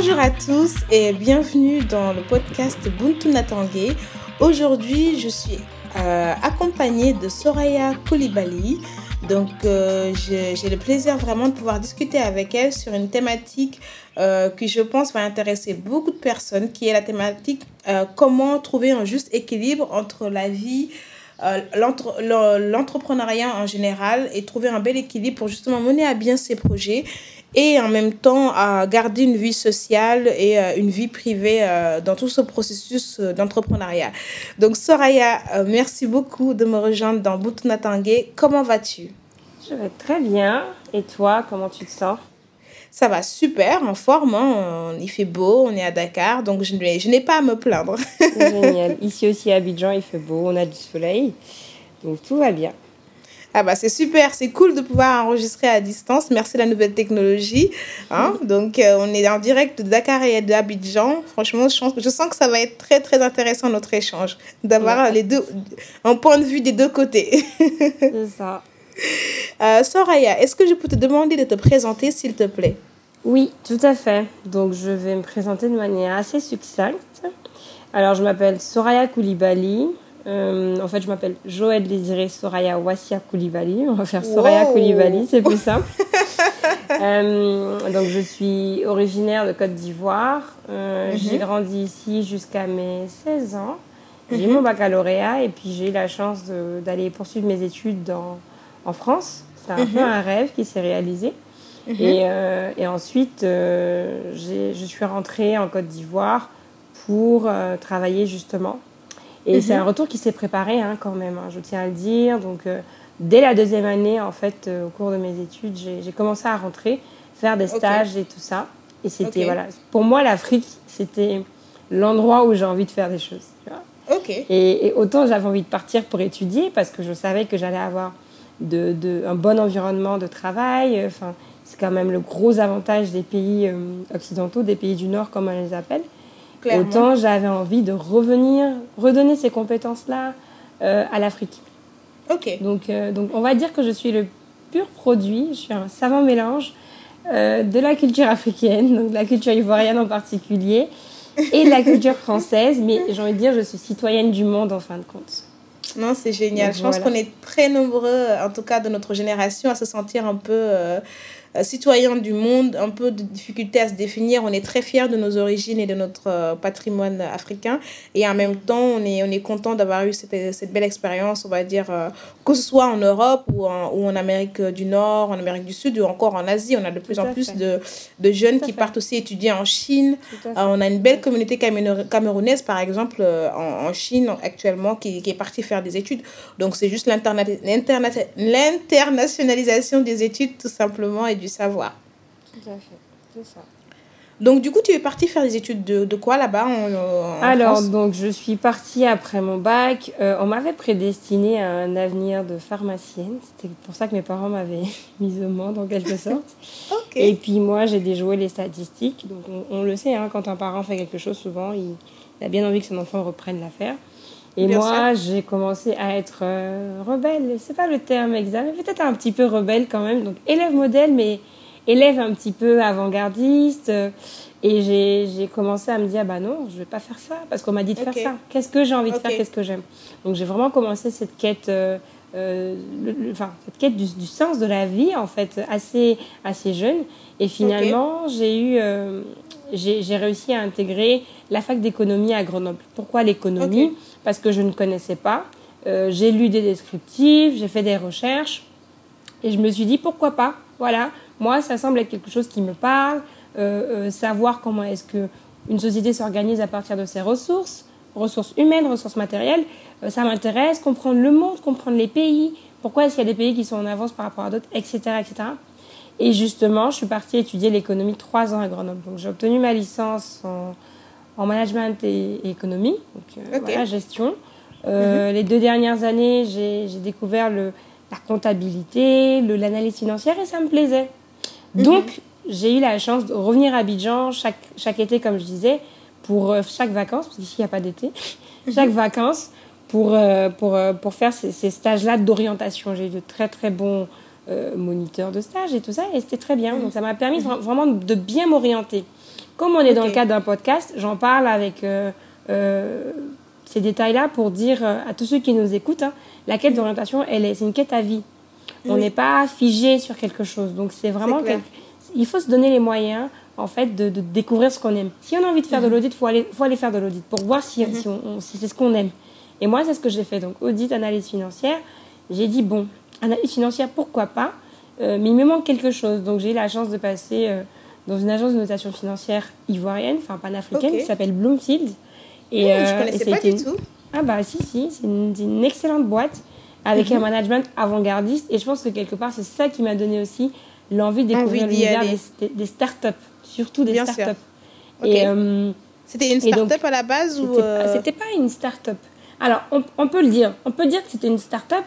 Bonjour à tous et bienvenue dans le podcast Buntu Natangé. Aujourd'hui, je suis euh, accompagnée de Soraya Koulibaly. Donc, euh, j'ai le plaisir vraiment de pouvoir discuter avec elle sur une thématique euh, qui, je pense, va intéresser beaucoup de personnes, qui est la thématique comment trouver un juste équilibre entre la vie, l'entrepreneuriat en général et trouver un bel équilibre pour justement mener à bien ses projets et en même temps à garder une vie sociale et euh, une vie privée euh, dans tout ce processus euh, d'entrepreneuriat. Donc Soraya, merci beaucoup de me rejoindre dans Boutounatangé. Comment vas-tu? Je vais très bien. Et toi, comment tu te sens? Ça va super, en forme. Hein. Il fait beau, on est à Dakar, donc je n'ai pas à me plaindre. Génial. Ici aussi à Abidjan, il fait beau, on a du soleil. Donc tout va bien. Ah bah c'est super, c'est cool de pouvoir enregistrer à distance. Merci à la nouvelle technologie. Hein. Donc euh, on est en direct de Dakar et d'Abidjan. Franchement, je, je sens que ça va être très très intéressant notre échange, d'avoir les deux, un point de vue des deux côtés. c'est ça. Euh, Soraya, est-ce que je peux te demander de te présenter s'il te plaît? Oui, tout à fait. Donc je vais me présenter de manière assez succincte. Alors je m'appelle Soraya Koulibaly. Euh, en fait, je m'appelle Joël Désiré Soraya Wassia Koulibaly. On va faire Soraya Koulibaly, c'est plus simple. Euh, donc, je suis originaire de Côte d'Ivoire. Euh, mhm. J'ai grandi ici jusqu'à mes 16 ans. J'ai eu mon baccalauréat et puis j'ai eu la chance d'aller poursuivre mes études dans, en France. C'est un peu mhm. un rêve qui s'est réalisé. Mhm. Et, et, ensuite, je suis rentrée en Côte d'Ivoire pour travailler justement et c'est mhm. un retour qui s'est préparé hein, quand même, hein, je tiens à le dire. Donc, euh, dès la deuxième année, en fait, euh, au cours de mes études, j'ai commencé à rentrer, faire des stages et tout ça. Et c'était, voilà, pour moi, l'Afrique, c'était l'endroit où j'ai envie de faire des choses. Tu vois et, autant j'avais envie de partir pour étudier parce que je savais que j'allais avoir de, de, un bon environnement de travail. Enfin, c'est quand même le gros avantage des pays euh, occidentaux, des pays du Nord, comme on les appelle. Autant j'avais envie de revenir, redonner ces compétences-là euh, à l'Afrique. Ok. Donc, euh, donc on va dire que je suis le pur produit, je suis un savant mélange euh, de la culture africaine, donc de la culture ivoirienne en particulier, et de la culture française, mais j'ai envie de dire je suis citoyenne du monde en fin de compte. Non, c'est génial. je pense qu'on est très nombreux, en tout cas de notre génération, à se sentir un peu citoyens du monde, un peu de difficulté à se définir. On est très fiers de nos origines et de notre euh, patrimoine africain. Et en même temps, on est, on est content d'avoir eu cette, cette, belle expérience, on va dire, euh, que ce soit en Europe ou en, ou en Amérique du Nord, en Amérique du Sud ou encore en Asie. On a de plus en plus de, de jeunes qui partent aussi étudier en Chine. on a une belle communauté camerounaise, par exemple, en, en Chine actuellement, qui, qui est partie faire des études. Donc, c'est juste l'internationalisation des études, tout simplement, et du savoir. Tout à fait, c'est ça. Donc, du coup, tu es partie faire des études de, de quoi là-bas en, Alors, donc, je suis partie après mon bac. Euh, on m'avait prédestiné à un avenir de pharmacienne. C'était pour ça que mes parents m'avaient mise au monde, en quelque sorte. Et puis, moi, j'ai déjoué les statistiques. Donc, on, le sait, hein, quand un parent fait quelque chose, souvent, il, a bien envie que son enfant reprenne l'affaire. Et moi, j'ai commencé à être euh, rebelle. C'est pas le terme exact, mais peut-être un petit peu rebelle quand même. Donc, élève modèle, mais élève un petit peu avant-gardiste. Et j'ai commencé à me dire, bah non, je vais pas faire ça, parce qu'on m'a dit de faire ça. Qu'est-ce que j'ai envie de faire, qu'est-ce que j'aime? Donc, j'ai vraiment commencé cette quête. Euh, euh, enfin, cette quête du, du, sens de la vie, en fait, assez, assez jeune. Et finalement, j'ai eu, j'ai réussi à intégrer la fac d'économie à Grenoble. Pourquoi l'économie? Parce que je ne connaissais pas. Euh, j'ai lu des descriptifs, j'ai fait des recherches et je me suis dit pourquoi pas? Voilà, moi ça semble être quelque chose qui me parle. Euh, euh, savoir comment est-ce que une société s'organise à partir de ses ressources, ressources humaines, ressources matérielles, ça m'intéresse. Comprendre le monde, comprendre les pays. Pourquoi est-ce qu'il y a des pays qui sont en avance par rapport à d'autres, etc., etc. Et justement, je suis partie étudier l'économie trois ans à Grenoble. Donc, j'ai obtenu ma licence en, en management et, économie, donc euh, voilà, gestion. Euh, mhm. Les deux dernières années, j'ai découvert le, la comptabilité, l'analyse financière et ça me plaisait. Mhm. Donc, j'ai eu la chance de revenir à Abidjan chaque, chaque été, comme je disais, pour euh, chaque vacances, parce qu'ici, il n'y a pas d'été, mhm. chaque vacances pour, pour, pour faire ces, ces stages-là d'orientation. J'ai eu de très, très bons euh, moniteur de stage et tout ça, et c'était très bien. Donc ça m'a permis vraiment de bien m'orienter. Comme on est dans le cadre d'un podcast, j'en parle avec euh, euh, ces détails-là pour dire à tous ceux qui nous écoutent, hein, la quête d'orientation, elle est, c'est une quête à vie. On n'est pas figé sur quelque chose. Donc c'est vraiment il faut se donner les moyens en fait de, découvrir ce qu'on aime. Si on a envie de faire de mhm. l'audit, faut aller faut aller faire de l'audit pour voir si, mhm. si, c'est ce qu'on aime. Et moi c'est ce que j'ai fait. Donc audit, analyse financière. J'ai dit bon, analyse financière pourquoi pas, euh, mais il me manque quelque chose. Donc j'ai eu la chance de passer euh, dans une agence de notation financière ivoirienne, enfin panafricaine, qui s'appelle Bloomfield. Et, euh, je connaissais pas du tout. Ah bah si si, c'est une, excellente boîte avec mhm. un management avant-gardiste. Et je pense que quelque part c'est ça qui m'a donné aussi l'envie de découvrir l'univers des, des, startups, surtout des startups. Euh, c'était une startup à la base ou euh, C'était pas une startup. Alors, on, on, peut le dire. On peut dire que c'était une startup,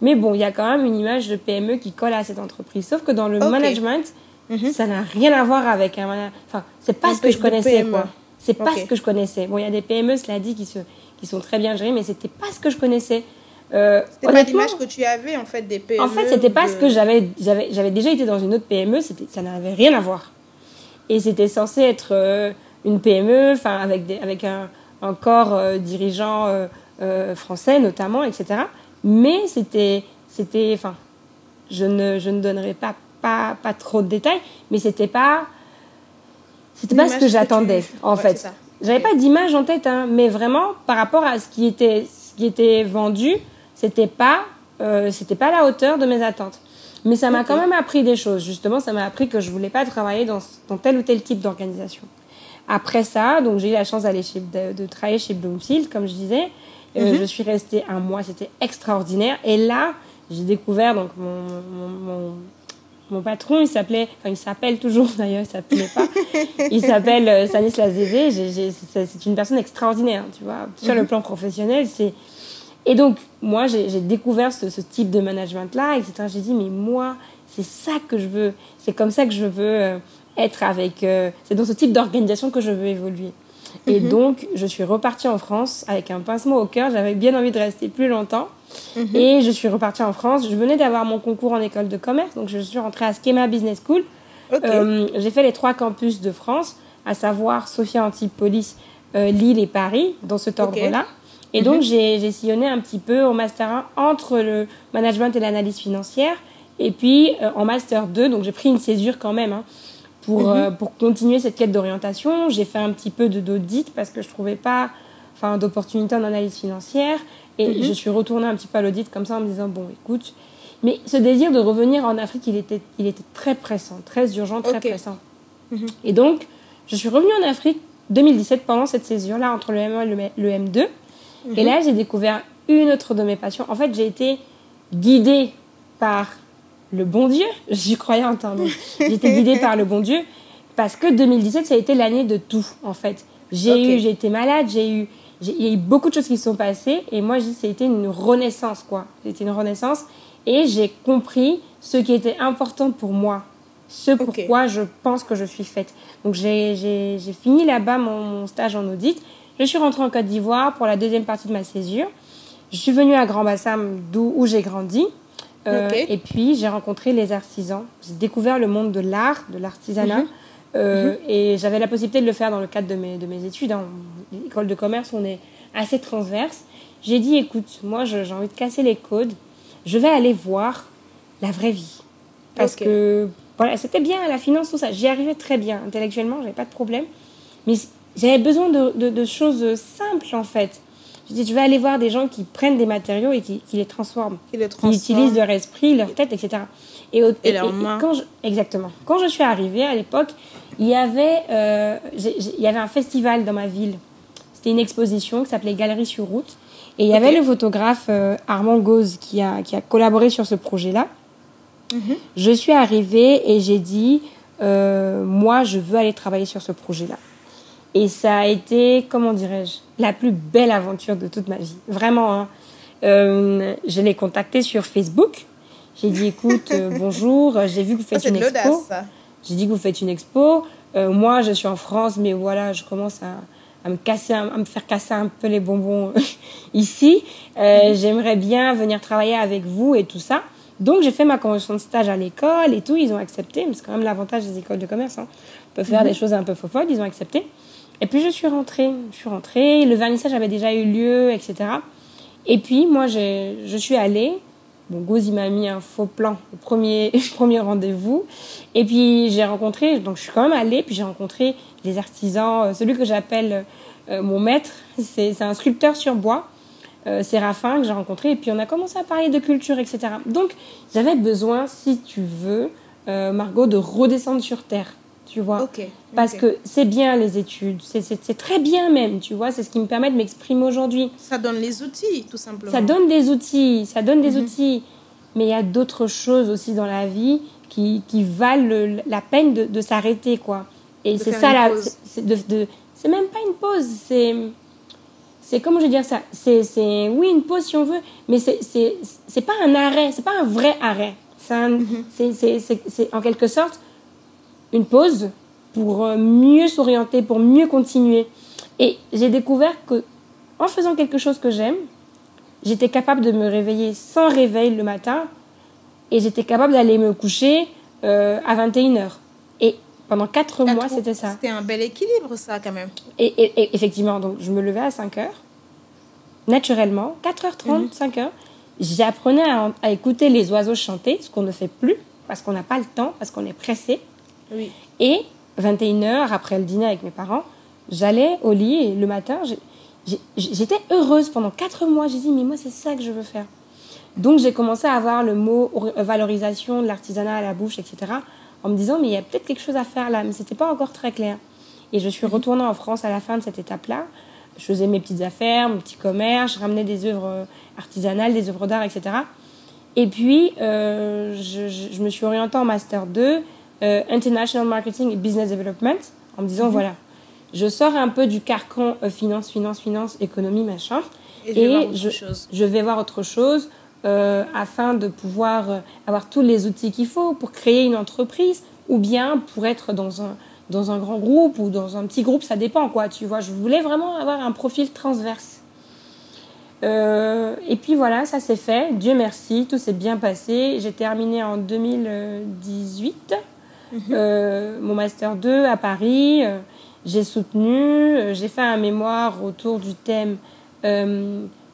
mais bon, il y a quand même une image de PME qui colle à cette entreprise. Sauf que dans le management, mhm. ça n'a rien à voir avec un. Enfin, c'est pas ce que je connaissais, quoi. C'est pas ce que je connaissais. Bon, il y a des PME, cela dit, qui, se, qui sont très bien gérées, mais c'était pas ce que je connaissais. Euh, c'était pas l'image que tu avais en fait des PME. En fait, c'était pas ce que j'avais. J'avais, déjà été dans une autre PME. Ça n'avait rien à voir. Et c'était censé être euh, une PME, enfin avec des, avec un, un corps euh, dirigeant euh, français notamment, etc. Mais c'était, c'était, enfin, je ne, je ne donnerai pas, pas, pas trop de détails, mais c'était pas, c'était pas ce que j'attendais en fait. J'avais pas d'image en tête, hein, mais vraiment par rapport à ce qui était, ce qui était vendu c'était pas euh, c'était pas à la hauteur de mes attentes. Mais ça m'a quand même appris des choses. Justement, ça m'a appris que je voulais pas travailler dans, dans tel ou tel type d'organisation. Après ça, donc j'ai eu la chance d'aller chez, de, travailler chez Bloomfield, comme je disais. Euh, mhm. Je suis restée un mois, c'était extraordinaire. Et là, j'ai découvert donc mon, mon, mon, patron, il s'appelait, enfin il s'appelle toujours d'ailleurs, il s'appelait pas. il s'appelle euh, Stanislas Zézé. C'est une personne extraordinaire, tu vois. Sur le mhm. plan professionnel, c'est et donc, moi, j'ai découvert ce, ce, type de management-là, etc. J'ai dit, mais moi, c'est ça que je veux. C'est comme ça que je veux euh, être avec. Euh, c'est dans ce type d'organisation que je veux évoluer. Et mhm. donc, je suis repartie en France avec un pincement au cœur. J'avais bien envie de rester plus longtemps. Mhm. Et je suis repartie en France. Je venais d'avoir mon concours en école de commerce. Donc, je suis rentrée à Schema Business School. Euh, j'ai fait les trois campus de France, à savoir Sophia Antipolis, Lille et Paris, dans ce ordre-là. Et donc, mhm. j'ai sillonné un petit peu au Master 1 entre le management et l'analyse financière. Et puis, euh, en Master 2, donc j'ai pris une césure quand même hein, pour, mhm. euh, pour continuer cette quête d'orientation. J'ai fait un petit peu d'audit parce que je trouvais pas enfin, d'opportunité en analyse financière. Et mhm. je suis retournée un petit peu à l'audit comme ça en me disant, bon, écoute, mais ce désir de revenir en Afrique, il était, il était très pressant, très urgent, très pressant. Et donc, je suis revenue en Afrique 2017 pendant cette césure-là entre le M1 et le M2. Et là, j'ai découvert une autre de mes passions. En fait, j'ai été guidée par le bon Dieu. J'y croyais en temps. Été guidée par le bon Dieu parce que 2017, ça a été l'année de tout, en fait. J'ai eu, j'ai été malade, j'ai eu, il y a eu beaucoup de choses qui sont passées et moi, été une renaissance, quoi. C'était une renaissance et j'ai compris ce qui était important pour moi, ce pourquoi je pense que je suis faite. Donc, j'ai fini là-bas mon, mon stage en audit je suis rentrée en Côte d'Ivoire pour la deuxième partie de ma césure. Je suis venue à Grand Bassam, d'où où j'ai grandi. Euh, et puis, j'ai rencontré les artisans. J'ai découvert le monde de l'art, de l'artisanat. Mhm. Euh, mhm. Et j'avais la possibilité de le faire dans le cadre de mes, de mes études. En école de commerce, on est assez transverse. J'ai dit, écoute, moi, j'ai envie de casser les codes. Je vais aller voir la vraie vie. Parce que, voilà, c'était bien, la finance, tout ça. J'y arrivais très bien. Intellectuellement, j'avais pas de problème. Mais j'avais besoin de, de, choses simples, en fait. Je dis, je vais aller voir des gens qui prennent des matériaux et qui, qui les transforment. Qui, les transforment. qui utilisent leur esprit, leur tête, etc. Et, et, mains. quand je, exactement. Quand je suis arrivée à l'époque, il y avait, euh, il y avait un festival dans ma ville. C'était une exposition qui s'appelait Galerie sur route. Et il y avait le photographe euh, Armand Gauze qui a, qui a collaboré sur ce projet-là. Mhm. Je suis arrivée et j'ai dit, euh, moi, je veux aller travailler sur ce projet-là. Et ça a été, comment dirais-je, la plus belle aventure de toute ma vie. Vraiment. Hein. Euh, je l'ai contacté sur Facebook. J'ai dit, écoute, euh, bonjour, j'ai vu que vous faites une expo. J'ai dit que vous faites une expo. Euh, moi, je suis en France, mais voilà, je commence à, à me casser, à me faire casser un peu les bonbons ici. Mhm. J'aimerais bien venir travailler avec vous et tout ça. Donc, j'ai fait ma convention de stage à l'école et tout. Ils ont accepté, mais c'est quand même l'avantage des écoles de commerce. Hein peut faire mhm. des choses un peu folles, ils ont accepté. Et puis je suis rentrée, je suis rentrée, le vernissage avait déjà eu lieu, etc. Et puis moi, je suis allée, bon, Gauze, il m'a mis un faux plan au premier, premier rendez-vous. Et puis j'ai rencontré, donc je suis quand même allée, puis j'ai rencontré les artisans, euh, celui que j'appelle euh, mon maître, c'est un sculpteur sur bois. Euh, Séraphin que j'ai rencontré. Et puis on a commencé à parler de culture etc donc j'avais besoin si tu veux Margot de redescendre sur terre tu vois. Parce que c'est bien les études, c'est très bien même, tu vois, c'est ce qui me permet de m'exprimer aujourd'hui. Ça donne les outils, tout simplement. Ça donne des outils, ça donne des mhm. outils. Mais il y a d'autres choses aussi dans la vie qui, qui valent la peine de, de s'arrêter, quoi. Et c'est ça, là, c'est même pas une pause, c'est... C'est comment je vais dire ça? C'est oui une pause si on veut, mais c'est pas un arrêt, c'est pas un vrai arrêt. C'est en quelque sorte une pause pour euh, mieux s'orienter, pour mieux continuer. Et j'ai découvert que en faisant quelque chose que j'aime, j'étais capable de me réveiller sans réveil le matin et j'étais capable d'aller me coucher euh, à 21h. Et pendant 4 mois, c'était ça. C'était un bel équilibre, ça, quand même. Et, effectivement, donc je me levais à 5h, naturellement, 4h30, 5h. J'apprenais à, à, écouter les oiseaux chanter, ce qu'on ne fait plus, parce qu'on n'a pas le temps, parce qu'on est pressé. Et 21h, après le dîner avec mes parents, j'allais au lit et le matin, j'étais heureuse pendant 4 mois. J'ai dit, mais moi, c'est ça que je veux faire. Donc, j'ai commencé à avoir le mot valorisation de l'artisanat à la bouche, etc. En me disant, mais il y a peut-être quelque chose à faire là, mais c'était pas encore très clair. Et je suis retournée en France à la fin de cette étape-là. Je faisais mes petites affaires, mon petit commerce, je ramenais des œuvres artisanales, des œuvres d'art, etc. Et puis, euh, je, je, me suis orientée en Master 2 euh, International Marketing et Business Development en me disant, mhm. voilà, je sors un peu du carcan euh, finance, finance, finance, économie, machin, et, je, je, vais voir autre chose euh, afin de pouvoir avoir tous les outils qu'il faut pour créer une entreprise ou bien pour être dans un, dans un grand groupe ou dans un petit groupe, ça dépend quoi, tu vois. Je voulais vraiment avoir un profil transverse. et puis voilà, ça s'est fait. Dieu merci, tout s'est bien passé. J'ai terminé en 2018. Euh, mon master 2 à Paris. Euh, j'ai soutenu, euh, j'ai fait un mémoire autour du thème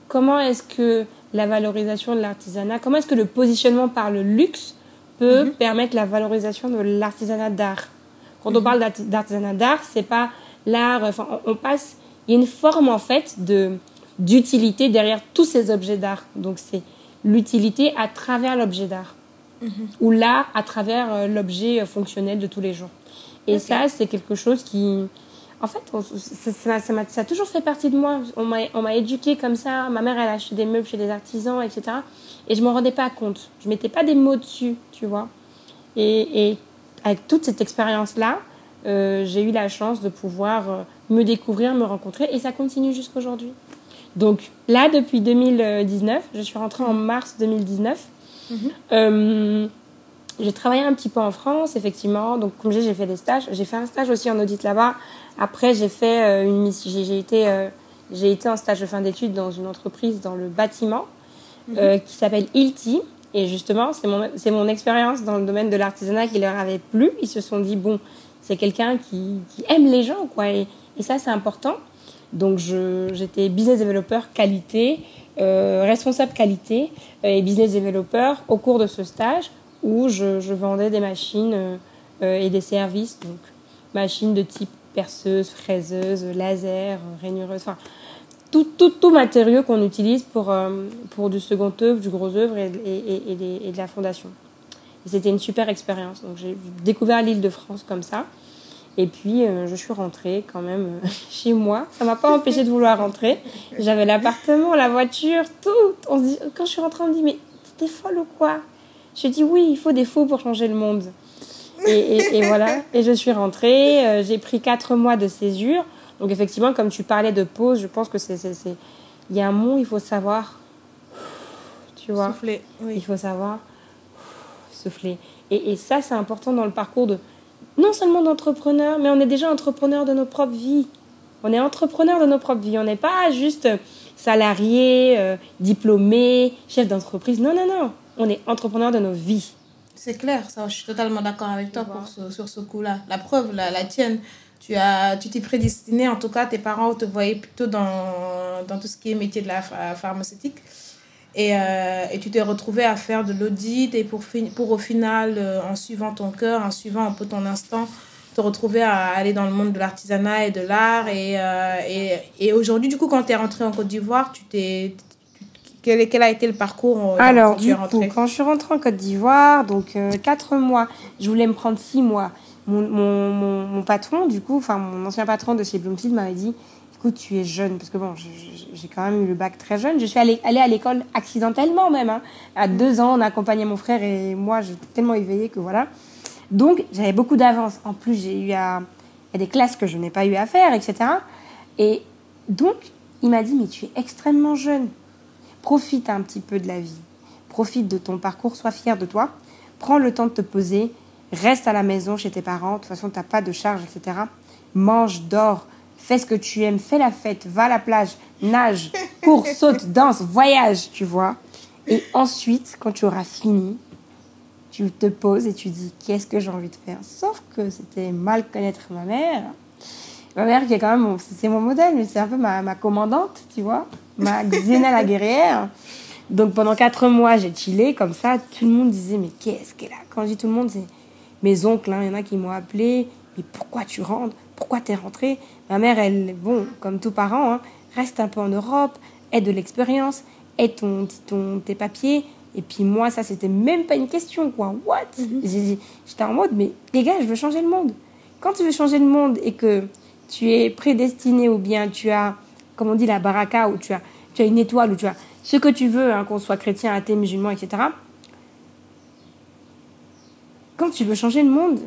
comment est-ce que la valorisation de l'artisanat, comment est-ce que le positionnement par le luxe peut mhm. permettre la valorisation de l'artisanat d'art. Quand on mhm. parle d'artisanat d'art, c'est pas l'art, enfin, on, passe, il y a une forme en fait de d'utilité derrière tous ces objets d'art. Donc c'est l'utilité à travers l'objet d'art ou là à travers euh, l'objet euh, fonctionnel de tous les jours. Et ça, c'est quelque chose qui, en fait, ça, ça, a toujours fait partie de moi. On m'a éduqué comme ça. Ma mère, elle a acheté des meubles chez des artisans, etc. Et je ne m'en rendais pas compte. Je ne mettais pas des mots dessus, tu vois. Et, avec toute cette expérience-là, euh, j'ai eu la chance de pouvoir me découvrir, me rencontrer. Et ça continue jusqu'aujourd'hui. Donc là, depuis 2019, je suis rentrée en mars 2019. Euh, j'ai travaillé un petit peu en France, effectivement. Donc, comme j'ai fait des stages. J'ai fait un stage aussi en audit là-bas. Après, j'ai fait euh, une J'ai été, euh, j'ai été en stage de fin d'études dans une entreprise dans le bâtiment mhm. qui s'appelle Ilti. Et justement, c'est mon, c'est mon expérience dans le domaine de l'artisanat qui leur avait plu. Ils se sont dit, bon, c'est quelqu'un qui, qui, aime les gens, quoi. Et, et ça, c'est important. Donc, j'étais business developer qualité. Euh, responsable qualité euh, et business developer au cours de ce stage où je, vendais des machines euh, et des services, donc machines de type perceuse, fraiseuse, laser, rainureuse, enfin tout, tout, tout matériau qu'on utilise pour, pour du second œuvre, du gros œuvre et, et, et, de la fondation. C'était une super expérience. Donc j'ai découvert l'île de France comme ça. Et puis, euh, je suis rentrée quand même euh, chez moi. Ça m'a pas empêché de vouloir rentrer. J'avais l'appartement, la voiture, tout. On dit, quand je suis rentrée, on me dit, mais t'es folle ou quoi? Je dis, oui, il faut des fous pour changer le monde. Et, et, voilà. Et je suis rentrée. Euh, j'ai pris quatre mois de césure. Donc, effectivement, comme tu parlais de pause, je pense que c'est. Il y a un mot, il faut savoir. Tu vois? Souffler. Oui. Il faut savoir souffler. Et, et ça, c'est important dans le parcours de non seulement d'entrepreneurs, mais on est déjà entrepreneur de nos propres vies. On est entrepreneur de nos propres vies. On n'est pas juste salarié, euh, diplômé, chef d'entreprise. Non, non, non. On est entrepreneur de nos vies. C'est clair, ça, je suis totalement d'accord avec toi pour sur ce coup-là. La preuve, la, la tienne, tu as tu t'es prédestiné, en tout cas, tes parents te voyaient plutôt dans, dans tout ce qui est métier de la pharmaceutique. Et, euh, et, tu t'es retrouvé à faire de l'audit et pour, pour au final, euh, en suivant ton cœur, en suivant un peu ton instant, te retrouver à aller dans le monde de l'artisanat et de l'art. Et, euh, et, et aujourd'hui, du coup, quand tu es rentré en Côte d'Ivoire, tu t'es quel, quel, a été le parcours Alors, du coup, quand je suis rentrée en Côte d'Ivoire, donc 4 mois, je voulais me prendre 6 mois. Mon, mon, mon, mon, patron, du coup, enfin mon ancien patron de chez Bloomfield m'avait dit écoute, tu es jeune, parce que bon, j'ai quand même eu le bac très jeune. Je suis allée, allée à l'école accidentellement même. Hein. À deux ans, on accompagnait mon frère et moi, j'étais tellement éveillée que voilà. Donc, j'avais beaucoup d'avance. En plus, j'ai eu à, a des classes que je n'ai pas eu à faire, etc. Et donc, il m'a dit, mais tu es extrêmement jeune. Profite un petit peu de la vie. Profite de ton parcours, sois fier de toi. Prends le temps de te poser. Reste à la maison chez tes parents. De toute façon, tu n'as pas de charge, etc. Mange, dors fais ce que tu aimes, fais la fête, va à la plage, nage, cours, saute, danse, voyage, tu vois. Et ensuite, quand tu auras fini, tu te poses et tu dis qu'est-ce que j'ai envie de faire? Sauf que c'était mal connaître ma mère. Ma mère qui est quand même, c'est mon modèle, mais c'est un peu ma, ma, commandante, tu vois, ma Xena la guerrière. Donc pendant quatre mois, j'ai chillé comme ça. Tout le monde disait mais qu'est-ce qu'elle a? Quand je dis tout le monde, c'est mes oncles, hein. il y en a qui m'ont appelé. Mais pourquoi tu rentres? Pourquoi tu es rentrée Ma mère, elle, bon, comme tous parents, hein, reste un peu en Europe, aide de l'expérience, aide ton, ton, tes papiers. Et puis moi, ça, c'était même pas une question, quoi. What? Mhm. J'étais en mode, mais les gars, je veux changer le monde. Quand tu veux changer le monde et que tu es prédestiné ou bien tu as, comme on dit, la baraka, ou tu as, tu as une étoile, ou tu as ce que tu veux, hein, qu'on soit chrétien, athée, musulman, etc. Quand tu veux changer le monde,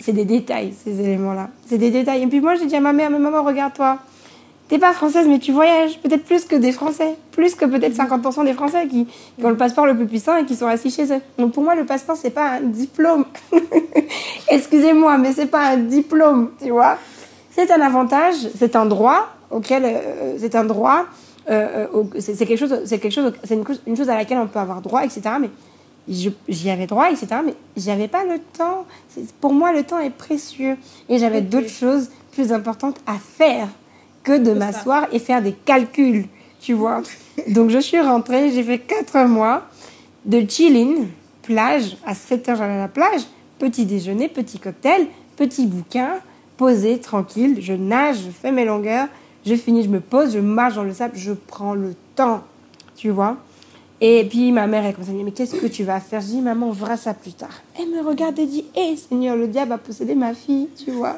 c'est des détails, ces éléments-là. C'est des détails. Et puis moi, j'ai dit à ma mère, mais maman, regarde-toi. T'es pas française, mais tu voyages. Peut-être plus que des Français. Plus que peut-être 50% des Français qui, ont le passeport le plus puissant et qui sont assis chez eux. Donc pour moi, le passeport, c'est pas un diplôme. Excusez-moi, mais c'est pas un diplôme, tu vois. C'est un avantage, c'est un droit auquel, euh, c'est un droit, euh, euh c'est quelque chose, c'est quelque chose, c'est une, une, chose à laquelle on peut avoir droit, etc. Mais j'y avais droit, etc. Mais j'avais pas le temps. Pour moi, le temps est précieux. Et j'avais d'autres choses plus importantes à faire que de m'asseoir et faire des calculs, tu vois. Donc je suis rentrée, j'ai fait quatre mois de chilling, plage. À 7 heures, j'allais à la plage. Petit déjeuner, petit cocktail, petit bouquin, posé, tranquille. Je nage, je fais mes longueurs. Je finis, je me pose, je marche dans le sable, je prends le temps, tu vois. Et puis ma mère, elle commence à dire, mais qu'est-ce que tu vas faire? Je dis, maman, on verra ça plus tard. Elle me regarde et dit, hé Seigneur, le diable a possédé ma fille, tu vois.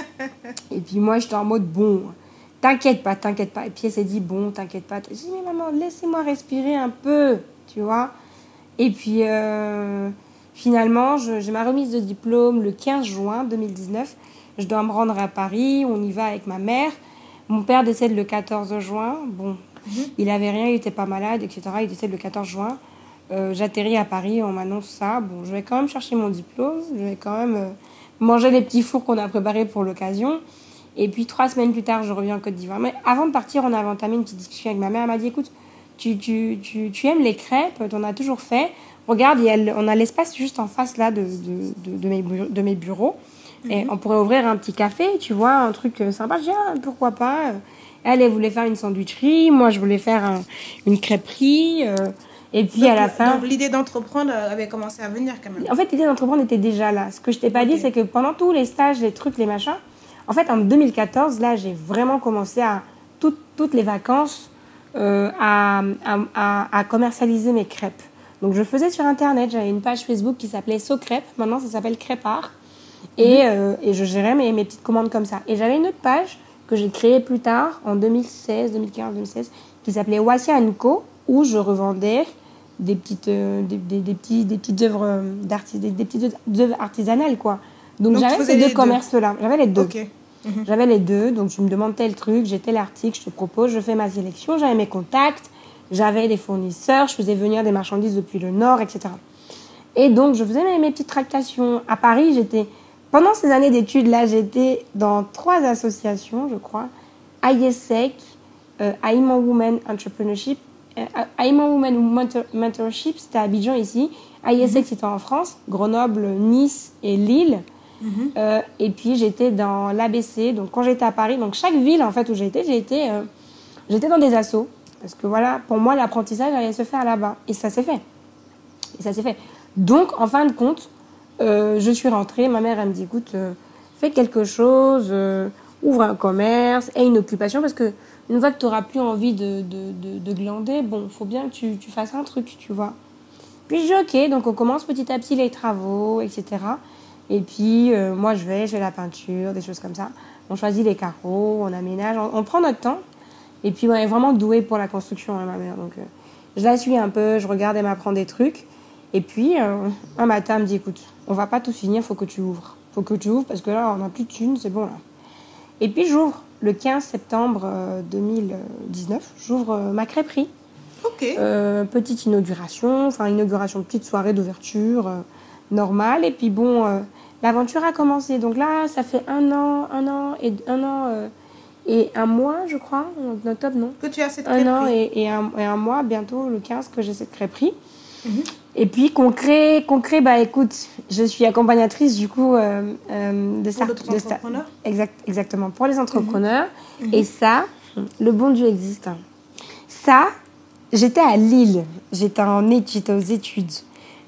et puis moi, j'étais en mode, bon, t'inquiète pas, t'inquiète pas. Et puis elle s'est dit, bon, t'inquiète pas. Je dis, mais maman, laissez-moi respirer un peu, tu vois. Et puis euh, finalement, j'ai ma remise de diplôme le 15 juin 2019. Je dois me rendre à Paris, on y va avec ma mère. Mon père décède le 14 juin. Bon, Mhm. Il avait rien, il était pas malade, etc. Il décède le 14 juin. Euh, j'atterris à Paris, on m'annonce ça. Bon, je vais quand même chercher mon diplôme. Je vais quand même euh, manger les petits fours qu'on a préparés pour l'occasion. Et puis trois semaines plus tard, je reviens en Côte d'Ivoire. Mais avant de partir, on avait entamé une petite discussion avec ma mère. Elle m'a dit écoute, tu, tu, tu, tu aimes les crêpes, en as toujours fait. Regarde, on a l'espace juste en face là de, de, de, mes, de mes bureaux. Et mhm. on pourrait ouvrir un petit café, tu vois, un truc euh, sympa. Je dis ah, pourquoi pas elle, elle voulait faire une sandwicherie. Moi, je voulais faire une crêperie. Euh, et puis à la fin. Donc l'idée d'entreprendre avait commencé à venir quand même. En fait, l'idée d'entreprendre était déjà là. Ce que je t'ai pas dit, c'est que pendant tous les stages, les trucs, les machins, en fait, en 2014, là, j'ai vraiment commencé à toutes, toutes les vacances euh, à, à, à, commercialiser mes crêpes. Donc je faisais sur internet, j'avais une page Facebook qui s'appelait So Crêpes, maintenant ça s'appelle Crêpart. Et, mhm. euh, et je gérais mes, mes, petites commandes comme ça. Et j'avais une autre page que j'ai créé plus tard, en 2016, 2015, 2016, qui s'appelait Wasia Co, où je revendais des petites, euh, des, des, des, petits, des petites œuvres euh, d'artistes, des, petites œuvres artisanales, quoi. Donc, j'avais ces deux commerces-là. J'avais les deux. Mhm. J'avais les deux. Donc, je me demande tel truc, j'ai tel article, je te propose, je fais ma sélection, j'avais mes contacts, j'avais des fournisseurs, je faisais venir des marchandises depuis le nord, etc. Et donc, je faisais mes petites tractations. À Paris, j'étais pendant ces années d'études-là, j'étais dans trois associations, je crois. IESEC, euh, Women Entrepreneurship, euh, Women Mentorship, c'était à Abidjan ici. ISX, c'était en France, Grenoble, Nice et Lille. Mhm. Euh, et puis j'étais dans l'ABC. Donc quand j'étais à Paris, donc chaque ville en fait où j'étais, j'ai euh, j'étais dans des assos. Parce que voilà, pour moi, l'apprentissage allait se faire là-bas. Et ça s'est fait. Et ça s'est fait. Donc, en fin de compte, euh, je suis rentrée. Ma mère, elle me dit écoute, fais quelque chose, ouvre un commerce, aie une occupation. Parce que une fois que tu n'auras plus envie de, de, de, glander, bon, faut bien que tu, tu, fasses un truc, tu vois. Puis dis ok, donc on commence petit à petit les travaux, etc. Et puis, euh, moi, je vais, je fais la peinture, des choses comme ça. On choisit les carreaux, on aménage, on, prend notre temps. Et puis, elle est vraiment douée pour la construction, hein, ma mère. Donc, euh, je la suis un peu, je regarde, elle m'apprend des trucs. Et puis, euh, un matin, elle me dit, écoute, on va pas tout finir, faut que tu ouvres. faut que tu ouvres parce que là, on n'a plus de thunes, c'est bon là. Et puis, j'ouvre le 15 septembre 2019, j'ouvre ma crêperie. Ok. petite inauguration, enfin, inauguration, petite soirée d'ouverture normale. Et puis, bon l'aventure a commencé. Donc là, ça fait un an, un an et un an euh, et un mois, je crois, en octobre, non? Que tu as cette crêperie. Un an et, un, mois, bientôt le 15, que j'ai cette crêperie. Mhm. Et puis concret, concret, bah écoute, je suis accompagnatrice du coup euh, euh, de start. Pour entrepreneurs exact, Exactement, pour les entrepreneurs. Mhm. Et ça, le bon Dieu existe. Ça, j'étais à Lille, j'étais en études, aux études.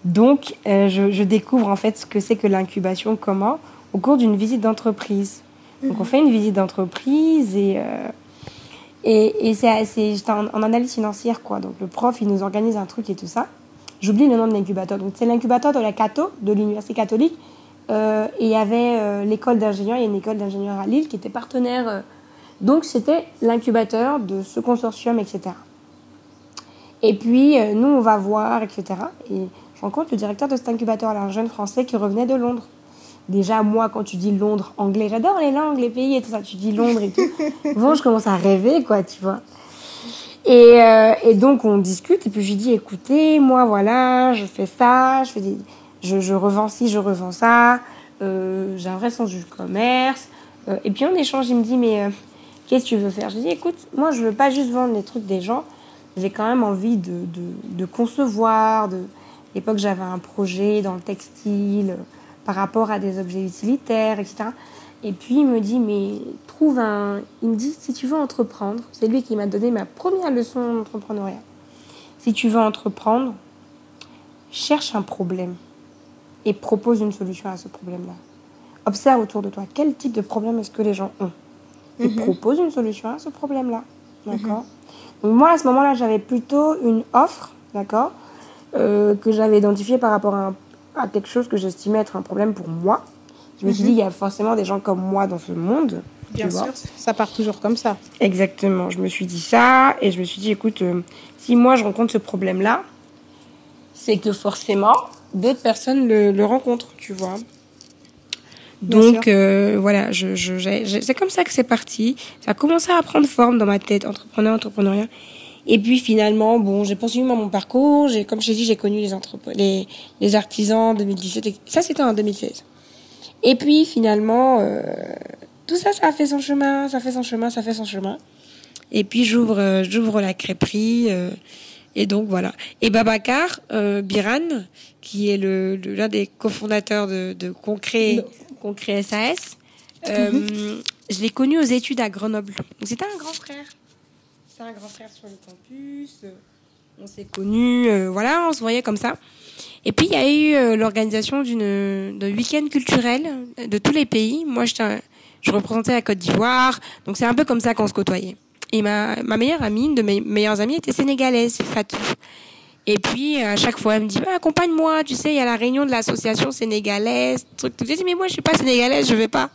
Donc, euh, je, découvre en fait ce que c'est que l'incubation, comment, au cours d'une visite d'entreprise. Donc, on mhm. fait une visite d'entreprise et, et, et c'est j'étais en, analyse financière, quoi. Donc, le prof, il nous organise un truc et tout ça. J'oublie le nom de l'incubateur. Donc, c'est l'incubateur de la Cato, de l'Université catholique. Euh, et il y avait l'école d'ingénieurs, il y a une école d'ingénieurs à Lille qui était partenaire. donc, c'était l'incubateur de ce consortium, etc. Et puis, nous, on va voir, etc. Et je rencontre le directeur de cet incubateur, un jeune français qui revenait de Londres. Déjà, moi, quand tu dis Londres, anglais, j'adore les langues, les pays et tout ça. Tu dis Londres et tout. bon, je commence à rêver, quoi, tu vois. Et, euh, et, donc, on discute. Et puis, je lui dis, écoutez, moi, voilà, je fais ça, je, fais des, je, je revends ci, je revends ça. Euh, j'ai un vrai sens du commerce. Euh, et puis, on échange. Il me dit, mais euh, qu'est-ce que tu veux faire? Je lui dis, écoute, moi, je veux pas juste vendre les trucs des gens. J'ai quand même envie de, de, de concevoir, de, l'époque, j'avais un projet dans le textile euh, par rapport à des objets utilitaires, etc. Et puis il me dit, mais trouve un... Il me dit, si tu veux entreprendre, c'est lui qui m'a donné ma première leçon d'entrepreneuriat. Si tu veux entreprendre, cherche un problème et propose une solution à ce problème-là. Observe autour de toi quel type de problème est-ce que les gens ont. Et mhm. propose une solution à ce problème-là. D'accord? Donc moi, à ce moment-là, j'avais plutôt une offre, d'accord? Euh, que j'avais identifié par rapport à, quelque chose que j'estimais être un problème pour moi. Je me suis dit, mhm. il y a forcément des gens comme moi dans ce monde. Bien sûr, ça part toujours comme ça. Exactement, je me suis dit ça et je me suis dit, écoute, euh, si moi je rencontre ce problème-là, c'est que forcément d'autres personnes le, rencontrent, tu vois. Donc euh, voilà, je, c'est comme ça que c'est parti. Ça a commencé à prendre forme dans ma tête, entrepreneur, entrepreneuriat. Et puis finalement, bon, j'ai poursuivi mon parcours. J'ai, comme je t'ai dit, j'ai connu les, les, les artisans en 2017. ça, c'était en 2016. Et puis finalement, euh, tout ça, ça a fait son chemin, ça fait son chemin, ça fait son chemin. Et puis j'ouvre, euh, j'ouvre la crêperie. Euh, et donc voilà. Et Babacar Biran, qui est le, l'un des cofondateurs de, de Concret, Concret SAS, mhm. je l'ai connu aux études à Grenoble. c'était un grand frère un grand frère sur le campus. On s'est connus, voilà, on se voyait comme ça. Et puis il y a eu euh, l'organisation d'une d'un week-end culturel de tous les pays. Moi, je représentais la Côte d'Ivoire, donc c'est un peu comme ça qu'on se côtoyait. Et ma, ma meilleure amie, une de mes meilleures amies, était sénégalaise, Fatou. Et puis à chaque fois, elle me dit bah, accompagne-moi, tu sais, il y a la réunion de l'association sénégalaise, truc. Je dis mais moi je suis pas sénégalaise, je vais pas.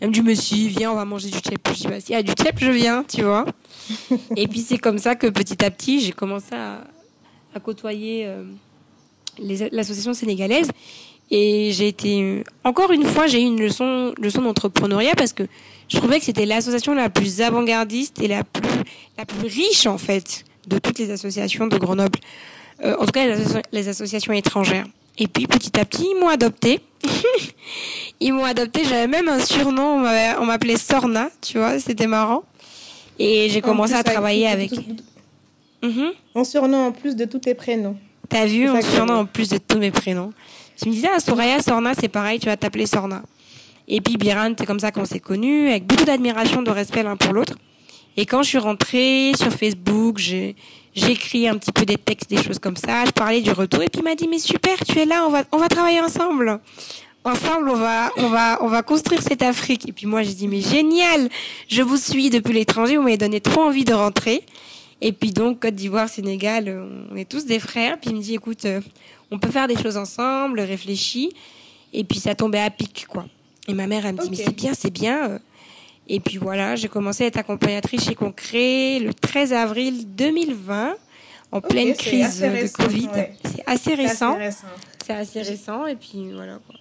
Elle me dit, mais si, viens, on va manger du tchèp. Je dis, bah, s'il y a du tchèp, je viens, tu vois. et puis, c'est comme ça que petit à petit, j'ai commencé à, à côtoyer euh, l'association sénégalaise. Et j'ai été, encore une fois, j'ai eu une leçon, leçon d'entrepreneuriat parce que je trouvais que c'était l'association la plus avant-gardiste et la plus, la plus riche, en fait, de toutes les associations de Grenoble. Euh, en tout cas, les associations étrangères. Et puis petit à petit, ils m'ont adopté. ils m'ont adopté. J'avais même un surnom. On m'appelait Sorna, tu vois. C'était marrant. Et j'ai commencé à travailler avec. Un mhm. surnom en plus de tous tes prénoms. T'as vu, on se surnomme en plus de tous mes prénoms. Tu me disais, ah, Soraya, Sorna, c'est pareil, tu vas t'appeler Sorna. Et puis Biran, c'est comme ça qu'on s'est connus, avec beaucoup d'admiration, de respect l'un pour l'autre. Et quand je suis rentrée sur Facebook, j'ai écrit un petit peu des textes, des choses comme ça. Je parlais du retour et puis il m'a dit mais super, tu es là, on va on va travailler ensemble. Ensemble, on va on va on va construire cette Afrique. Et puis moi j'ai dit mais génial, je vous suis depuis l'étranger, vous m'avez donné trop envie de rentrer. Et puis donc Côte d'Ivoire, Sénégal, on est tous des frères. Puis il me dit écoute, euh, on peut faire des choses ensemble, réfléchis. Et puis ça tombait à pic quoi. Et ma mère elle me dit mais c'est bien, c'est bien. Euh, et puis voilà, j'ai commencé à être accompagnatrice chez Concret le 13 avril 2020, en pleine crise de Covid. C'est assez récent. C'est assez récent. Et puis voilà. Quoi.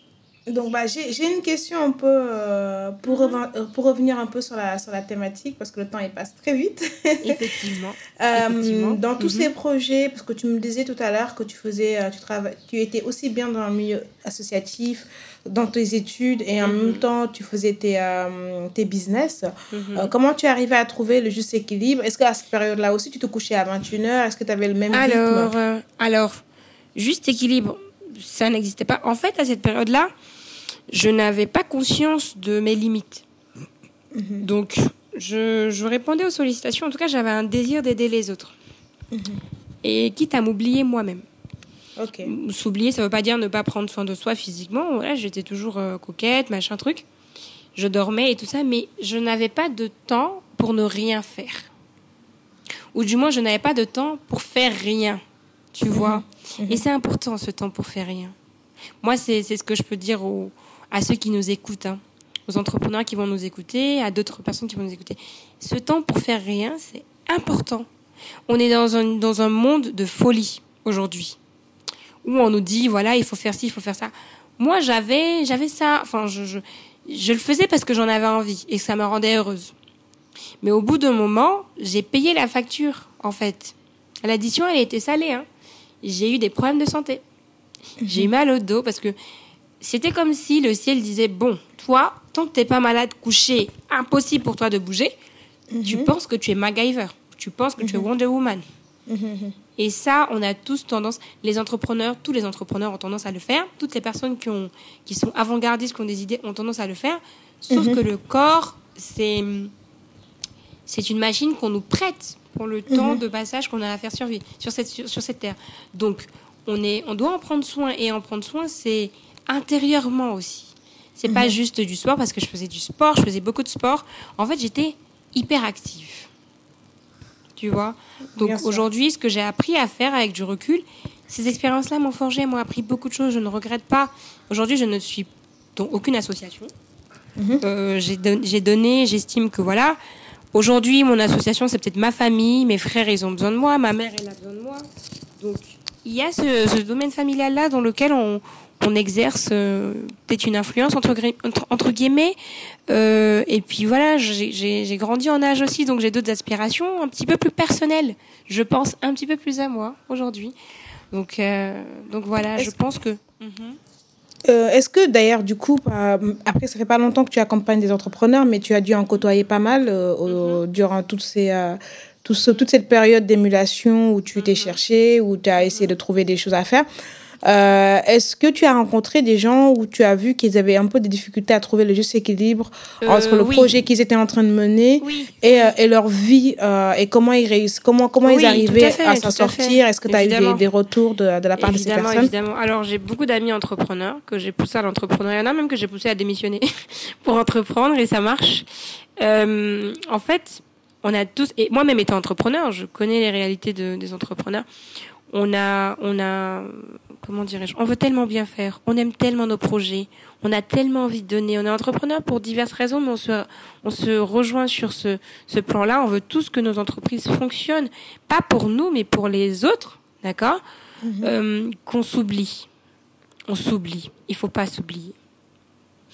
Donc, bah, j'ai une question un peu euh, pour, euh, pour revenir un peu sur la, sur la thématique, parce que le temps il passe très vite. Effectivement. euh, Dans tous mhm. ces projets, parce que tu me disais tout à l'heure que tu faisais, tu, travailles, tu étais aussi bien dans le milieu associatif, dans tes études et en mhm. même temps tu faisais tes, euh, tes business. Mhm. Comment tu arrivais à trouver le juste équilibre? Est-ce qu'à cette période-là aussi tu te couchais à 21h Est-ce que tu avais le même alors, rythme? Alors, juste équilibre, ça n'existait pas. En fait, à cette période-là, je n'avais pas conscience de mes limites. Mhm. Donc, je, je, répondais aux sollicitations. En tout cas, j'avais un désir d'aider les autres. Et quitte à m'oublier moi-même. S'oublier, ça veut pas dire ne pas prendre soin de soi physiquement. Voilà, j'étais toujours euh, coquette, machin truc. Je dormais et tout ça, mais je n'avais pas de temps pour ne rien faire. Ou du moins, je n'avais pas de temps pour faire rien. Tu mhm. vois mhm. Et c'est important ce temps pour faire rien. Moi, c'est ce que je peux dire aux, à ceux qui nous écoutent, hein. aux entrepreneurs qui vont nous écouter, à d'autres personnes qui vont nous écouter. Ce temps pour faire rien, c'est important. On est dans un, dans un monde de folie aujourd'hui où on nous dit voilà il faut faire ci, il faut faire ça. Moi j'avais j'avais ça, enfin je, je, je le faisais parce que j'en avais envie et ça me rendait heureuse. Mais au bout d'un moment, j'ai payé la facture en fait. L'addition elle était salée. Hein. J'ai eu des problèmes de santé. J'ai eu mal au dos parce que c'était comme si le ciel disait bon toi tant que t'es pas malade couché impossible pour toi de bouger. Tu mhm. penses que tu es MacGyver. Tu penses que tu es mhm. Wonder Woman. Mhm. Et ça, on a tous tendance, les entrepreneurs, tous les entrepreneurs ont tendance à le faire. Toutes les personnes qui, ont, qui sont avant-gardistes, qui ont des idées, ont tendance à le faire. Sauf que le corps, c'est, c'est une machine qu'on nous prête pour le temps mhm. de passage qu'on a à faire survivre sur cette, sur, cette terre. Donc, on, est, on doit en prendre soin. Et en prendre soin, c'est intérieurement aussi. C'est pas juste du sport, parce que je faisais du sport, je faisais beaucoup de sport. En fait, j'étais hyper active tu vois? Donc aujourd'hui, ce que j'ai appris à faire avec du recul, ces expériences-là m'ont forgé, m'ont appris beaucoup de choses. Je ne regrette pas. Aujourd'hui, je ne suis dans aucune association. Mhm. Euh, j'ai donné, j'estime que voilà. Aujourd'hui, mon association, c'est peut-être ma famille, mes frères, ils ont besoin de moi, ma mère, elle a besoin de moi. Donc, il y a ce, ce domaine familial-là dans lequel on, on exerce euh, peut-être une influence entre, entre, guillemets. Euh, et puis voilà, j'ai grandi en âge aussi, donc j'ai d'autres aspirations un petit peu plus personnelles. Je pense un petit peu plus à moi aujourd'hui. Donc, euh, donc voilà, je pense que. Mhm. Est-ce que d'ailleurs, du coup, après, ça fait pas longtemps que tu accompagnes des entrepreneurs, mais tu as dû en côtoyer pas mal mhm. durant toutes ces, toute cette période d'émulation où tu t'es mhm. cherché, où tu as essayé de trouver des choses à faire. Euh, est-ce que tu as rencontré des gens où tu as vu qu'ils avaient un peu des difficultés à trouver le juste équilibre euh, entre le projet qu'ils étaient en train de mener et, euh, et, leur vie et comment ils réussissent, comment, comment ils arrivaient à, s'en sortir? Est-ce que tu as eu des, des, retours de, de, la part de ces personnes? Évidemment. Alors, j'ai beaucoup d'amis entrepreneurs que j'ai poussé à l'entrepreneuriat. Il y en a même que j'ai poussé à démissionner pour entreprendre et ça marche. en fait, on a tous, et moi-même étant entrepreneur, je connais les réalités de, des entrepreneurs. On a, on a comment dirais-je, on veut tellement bien faire, on aime tellement nos projets, on a tellement envie de donner, on est entrepreneur pour diverses raisons, mais on se, on se rejoint sur ce, ce plan-là, on veut tous que nos entreprises fonctionnent, pas pour nous, mais pour les autres, d'accord mhm. euh, Qu'on s'oublie. On s'oublie. Il faut pas s'oublier.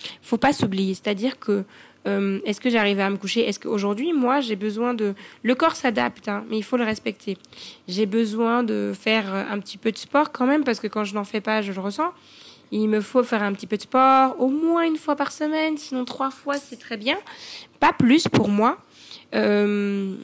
Il faut pas s'oublier. C'est-à-dire que euh, est-ce que j'arrive à me coucher? Est-ce qu'aujourd'hui, moi, j'ai besoin de... Le corps s'adapte, hein, mais il faut le respecter. J'ai besoin de faire un petit peu de sport quand même, parce que quand je n'en fais pas, je le ressens. Il me faut faire un petit peu de sport, au moins une fois par semaine, sinon trois fois, c'est très bien. Pas plus pour moi. Euh,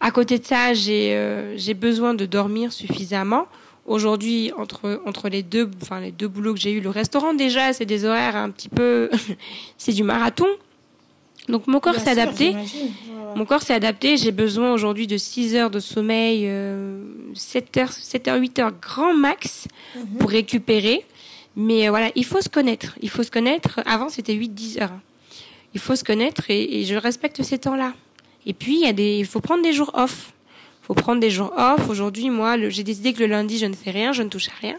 à côté de ça, j'ai euh, besoin de dormir suffisamment. aujourd'hui entre entre les deux enfin les deux boulots que j'ai eu le restaurant déjà c'est des horaires un petit peu c'est du marathon donc mon corps s'est adapté. mon corps s'est adapté. J'ai besoin aujourd'hui de 6 heures de sommeil 7 heures 7 heures 8 heures grand max mhm. pour récupérer. Mais euh, voilà il faut se connaître. Il faut se connaître. Avant c'était 8 10 heures. Il faut se connaître et, et je respecte ces temps là et puis il y a des il faut prendre des jours off. Faut prendre des jours off. Aujourd'hui, moi, j'ai décidé que le lundi, je ne fais rien, je ne touche à rien.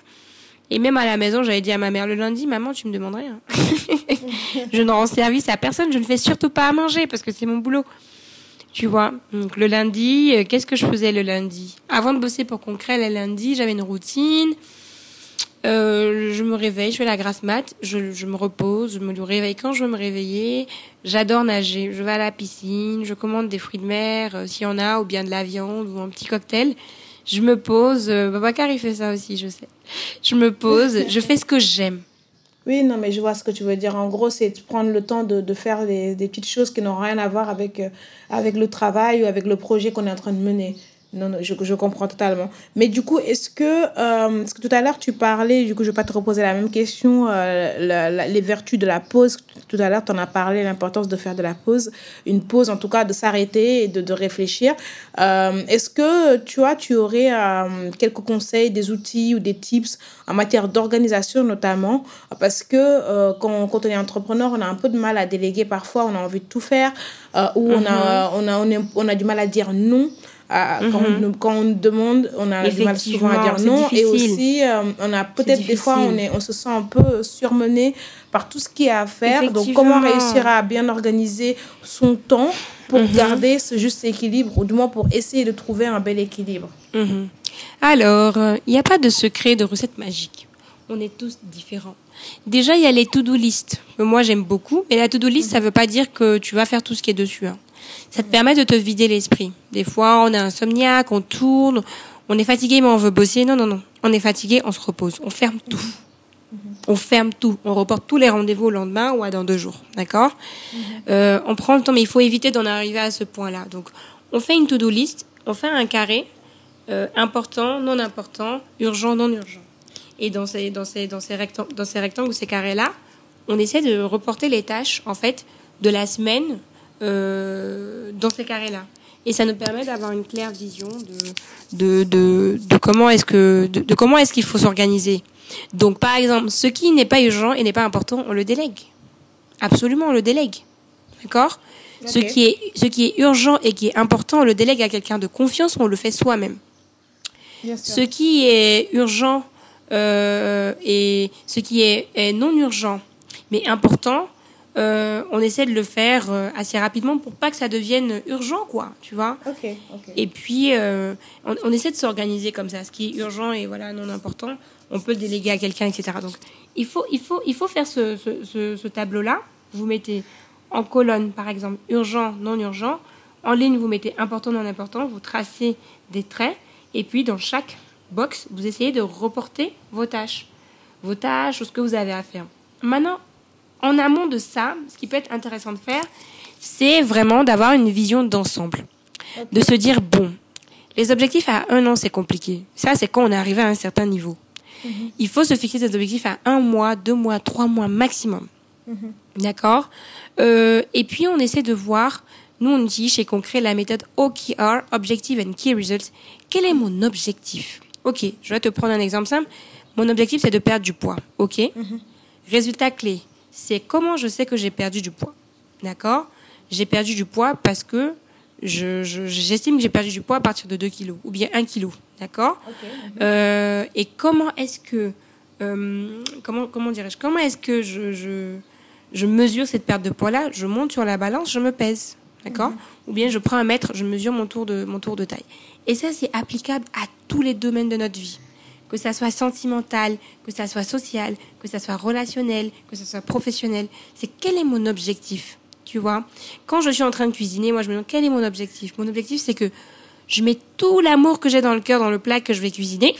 Et même à la maison, j'avais dit à ma mère le lundi, maman, tu me demandes rien. je ne rends service à personne, je ne fais surtout pas à manger parce que c'est mon boulot. Tu vois, donc le lundi, euh, qu'est-ce que je faisais le lundi? Avant de bosser pour Concret le lundi, j'avais une routine. Euh, je me réveille, je fais la grasse mat, je, me repose, je me réveille quand je veux me réveiller. J'adore nager, je vais à la piscine, je commande des fruits de mer euh, s'il y en a, ou bien de la viande ou un petit cocktail. Je me pose, euh, Babacar il fait ça aussi, je sais. Je me pose, je fais ce que j'aime. Oui, non, mais je vois ce que tu veux dire. En gros, c'est prendre le temps de, de faire des, des, petites choses qui n'ont rien à voir avec, euh, avec le travail ou avec le projet qu'on est en train de mener. Non, non, je, je comprends totalement. Mais du coup, est-ce que, euh, que tout à l'heure tu parlais, du coup, je ne vais pas te reposer la même question, euh, les vertus de la pause. Tout à l'heure, tu en as parlé, l'importance de faire de la pause, une pause en tout cas, de s'arrêter et de, de réfléchir. Euh, est-ce que, tu vois, tu aurais euh, quelques conseils, des outils ou des tips en matière d'organisation notamment? Parce que quand, quand on est entrepreneur, on a un peu de mal à déléguer parfois, on a envie de tout faire, ou on, a, mm-hmm. on, a, on, on a du mal à dire non quand, on, mhm. quand, on, demande, on a du mal souvent à dire non. Et aussi, euh, on a peut-être des fois, on, est, on se sent un peu surmené par tout ce qu'il y a à faire. Donc, comment réussir à bien organiser son temps pour mhm. garder ce juste équilibre, ou du moins pour essayer de trouver un bel équilibre? Mhm. Alors, il euh, n'y a pas de secret, de recette magique. On est tous différents. Déjà, il y a les to-do list, moi j'aime beaucoup. Et la to-do list, ça ne veut pas dire que tu vas faire tout ce qui est dessus. Hein. Ça te permet de te vider l'esprit. Des fois, on est insomniaque, on tourne, on est fatigué, mais on veut bosser. Non, non, non. On est fatigué, on se repose. On ferme tout. On ferme tout. On reporte tous les rendez-vous au lendemain ou à dans deux jours. D'accord euh, On prend le temps, mais il faut éviter d'en arriver à ce point-là. Donc, on fait une to-do list, on fait un carré euh, important, non important, urgent, non urgent. Et dans ces, dans ces, dans ces, rectangles, dans ces rectangles ou ces carrés-là, on essaie de reporter les tâches, en fait, de la semaine euh, dans ces carrés-là. Et ça nous permet d'avoir une claire vision de, de, de, de comment est-ce que de, de comment est-ce qu'il faut s'organiser. Donc par exemple, ce qui n'est pas urgent et n'est pas important, on le délègue. Absolument, on le délègue. D'accord? Ce qui est ce qui est urgent et qui est important, on le délègue à quelqu'un de confiance, on le fait soi-même. Ce qui est urgent euh, et ce qui est, est non urgent mais important, euh, on essaie de le faire euh, assez rapidement pour pas que ça devienne urgent, quoi, tu vois. Et puis, euh, on, essaie de s'organiser comme ça. Ce qui est urgent et voilà non important, on peut le déléguer à quelqu'un, etc. Donc, il faut, il faut, il faut faire ce, ce, ce, tableau-là. Vous mettez en colonne, par exemple, urgent, non urgent. En ligne, vous mettez important, non important. Vous tracez des traits. Et puis, dans chaque box, vous essayez de reporter vos tâches. Vos tâches ou ce que vous avez à faire. Maintenant, en amont de ça, ce qui peut être intéressant de faire, c'est vraiment d'avoir une vision d'ensemble. De se dire, bon, les objectifs à un an, c'est compliqué. Ça, c'est quand on est arrivé à un certain niveau. Mhm. Il faut se fixer des objectifs à un mois, deux mois, trois mois maximum. Mhm. D'accord? Euh, Et puis, on essaie de voir, nous, on utilise chez Concret la méthode OKR, Objective and Key Results. Quel est mon objectif? Ok, je vais te prendre un exemple simple. Mon objectif, c'est de perdre du poids. Ok? Mhm. Résultat clé c'est comment je sais que j'ai perdu du poids. D'accord? J'ai perdu du poids parce que j'estime je, que j'ai perdu du poids à partir de 2 kilos ou bien 1 kilo. D'accord? Euh, Et comment est-ce que. Euh, comment comment dirais-je Comment est-ce que je, je, je, mesure cette perte de poids-là? Je monte sur la balance, je me pèse. D'accord? Mhm. Ou bien je prends un mètre, je mesure mon tour de, mon tour de taille. Et ça, c'est applicable à tous les domaines de notre vie que ça soit sentimental, que ça soit social, que ça soit relationnel, que ça soit professionnel. C'est quel est mon objectif, tu vois? Quand je suis en train de cuisiner, moi je me demande quel est mon objectif? Mon objectif, c'est que je mets tout l'amour que j'ai dans le cœur dans le plat que je vais cuisiner,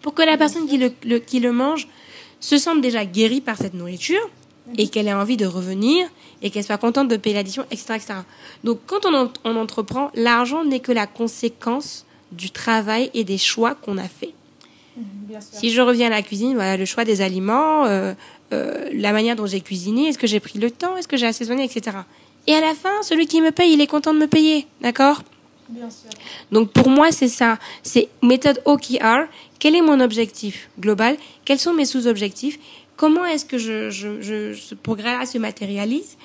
pour que la personne qui le, qui le mange se sente déjà guérie par cette nourriture et qu'elle ait envie de revenir et qu'elle soit contente de payer l'addition, etc., etc. Donc quand on, on entreprend, l'argent n'est que la conséquence du travail et des choix qu'on a fait. Si je reviens à la cuisine, voilà, le choix des aliments, euh, euh, la manière dont j'ai cuisiné, est-ce que j'ai pris le temps, est-ce que j'ai assaisonné, etc. Et à la fin, celui qui me paye, il est content de me payer, d'accord? Bien sûr. Donc pour moi, c'est ça. C'est méthode OKR. Quel est mon objectif global? Quels sont mes sous-objectifs? Comment est-ce que je, je, ce progrès-là se matérialise?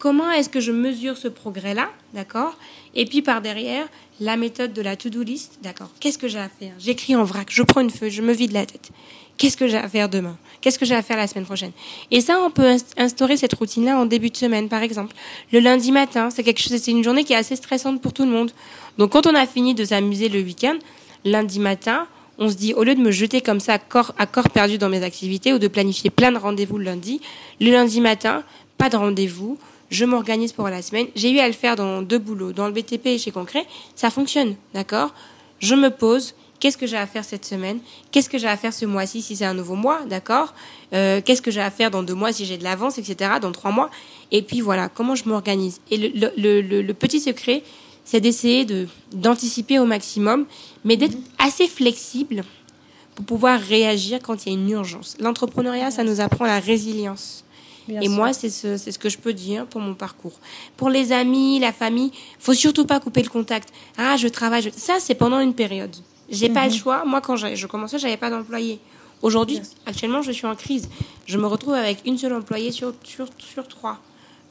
Comment est-ce que je mesure ce progrès-là D'accord? Et puis par derrière, la méthode de la to-do list. D'accord? Qu'est-ce que j'ai à faire? J'écris en vrac, je prends une feuille, je me vide la tête. Qu'est-ce que j'ai à faire demain? Qu'est-ce que j'ai à faire la semaine prochaine? Et ça, on peut instaurer cette routine-là en début de semaine, par exemple. Le lundi matin, c'est quelque chose, c'est une journée qui est assez stressante pour tout le monde. Donc, quand on a fini de s'amuser le week-end, lundi matin, on se dit, au lieu de me jeter comme ça corps, à corps perdu dans mes activités ou de planifier plein de rendez-vous le lundi, le lundi matin, pas de rendez-vous, je m'organise pour la semaine. J'ai eu à le faire dans deux boulots, dans le BTP et chez Concret. Ça fonctionne, d'accord? Je me pose, Qu'est-ce que j'ai à faire cette semaine? Qu'est-ce que j'ai à faire ce mois-ci si c'est un nouveau mois, d'accord? Euh, Qu'est-ce que j'ai à faire dans deux mois si j'ai de l'avance, etc. Dans trois mois? Et puis voilà, comment je m'organise? Et le, le, le, le, petit secret, c'est d'essayer de d'anticiper au maximum, mais d'être assez flexible pour pouvoir réagir quand il y a une urgence. L'entrepreneuriat, ça nous apprend la résilience. Et moi, c'est ce, c'est ce que je peux dire pour mon parcours. Pour les amis, la famille, faut surtout pas couper le contact. Ah, je travaille. Ça, c'est pendant une période. J'ai pas le mhm. choix. Moi, quand je commençais, j'avais pas d'employé. Aujourd'hui, actuellement, je suis en crise. Je me retrouve avec une seule employée sur, sur, sur trois.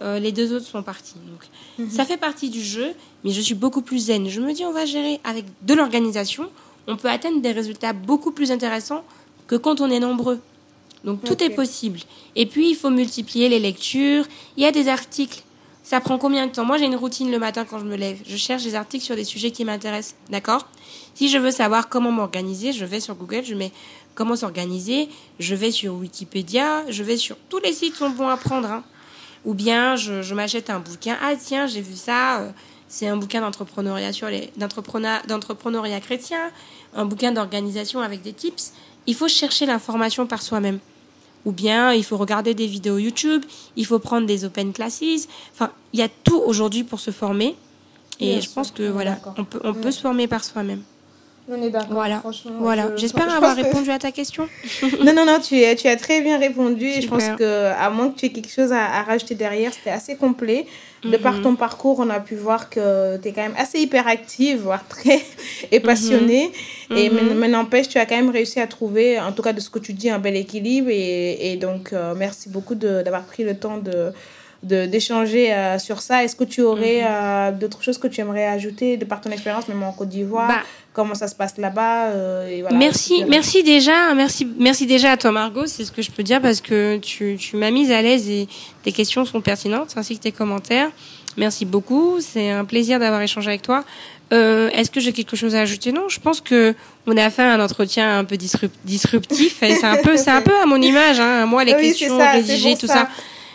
Euh, les deux autres sont partis. Donc, mhm. ça fait partie du jeu, mais je suis beaucoup plus zen. Je me dis, on va gérer avec de l'organisation. On peut atteindre des résultats beaucoup plus intéressants que quand on est nombreux. Donc, tout est possible. Et puis, il faut multiplier les lectures. Il y a des articles ça prend combien de temps? Moi, j'ai une routine le matin quand je me lève. Je cherche des articles sur des sujets qui m'intéressent. D'accord? Si je veux savoir comment m'organiser, je vais sur Google, je mets comment s'organiser, je vais sur Wikipédia, je vais sur tous les sites sont bons à prendre. Hein. Ou bien je, je m'achète un bouquin. Ah tiens, j'ai vu ça. Euh, c'est un bouquin d'entrepreneuriat sur les d'entrepreneuriat chrétien, un bouquin d'organisation avec des tips. Il faut chercher l'information par soi-même ou bien il faut regarder des vidéos YouTube, il faut prendre des open classes. Enfin, il y a tout aujourd'hui pour se former. Et je pense que voilà, on peut, on peut se former par soi-même. On est d'accord. Voilà. voilà. J'espère avoir répondu à ta question. non, non, non, tu, tu as très bien répondu. Et je pense que, à moins que tu aies quelque chose à, rajouter derrière, c'était assez complet. De par mhm. ton parcours, on a pu voir que tu es quand même assez hyperactive, voire très et passionnée. Mhm. Et mhm. mais, n'empêche, tu as quand même réussi à trouver, en tout cas de ce que tu dis, un bel équilibre. Et, et donc, euh, merci beaucoup d'avoir pris le temps de d'échanger euh, sur ça. Est-ce que tu aurais euh, d'autres choses que tu aimerais ajouter de par ton expérience, même en Côte d'Ivoire? Bah, Comment ça se passe là-bas euh, Merci, merci déjà, merci, merci déjà à toi Margot, c'est ce que je peux dire parce que tu, tu m'as mise à l'aise et tes questions sont pertinentes ainsi que tes commentaires. Merci beaucoup, c'est un plaisir d'avoir échangé avec toi. Est-ce que j'ai quelque chose à ajouter? Non, je pense que on a fait un entretien un peu disruptif. et c'est un peu, c'est un peu à mon image. Hein. Moi, les questions rédigées, tout ça.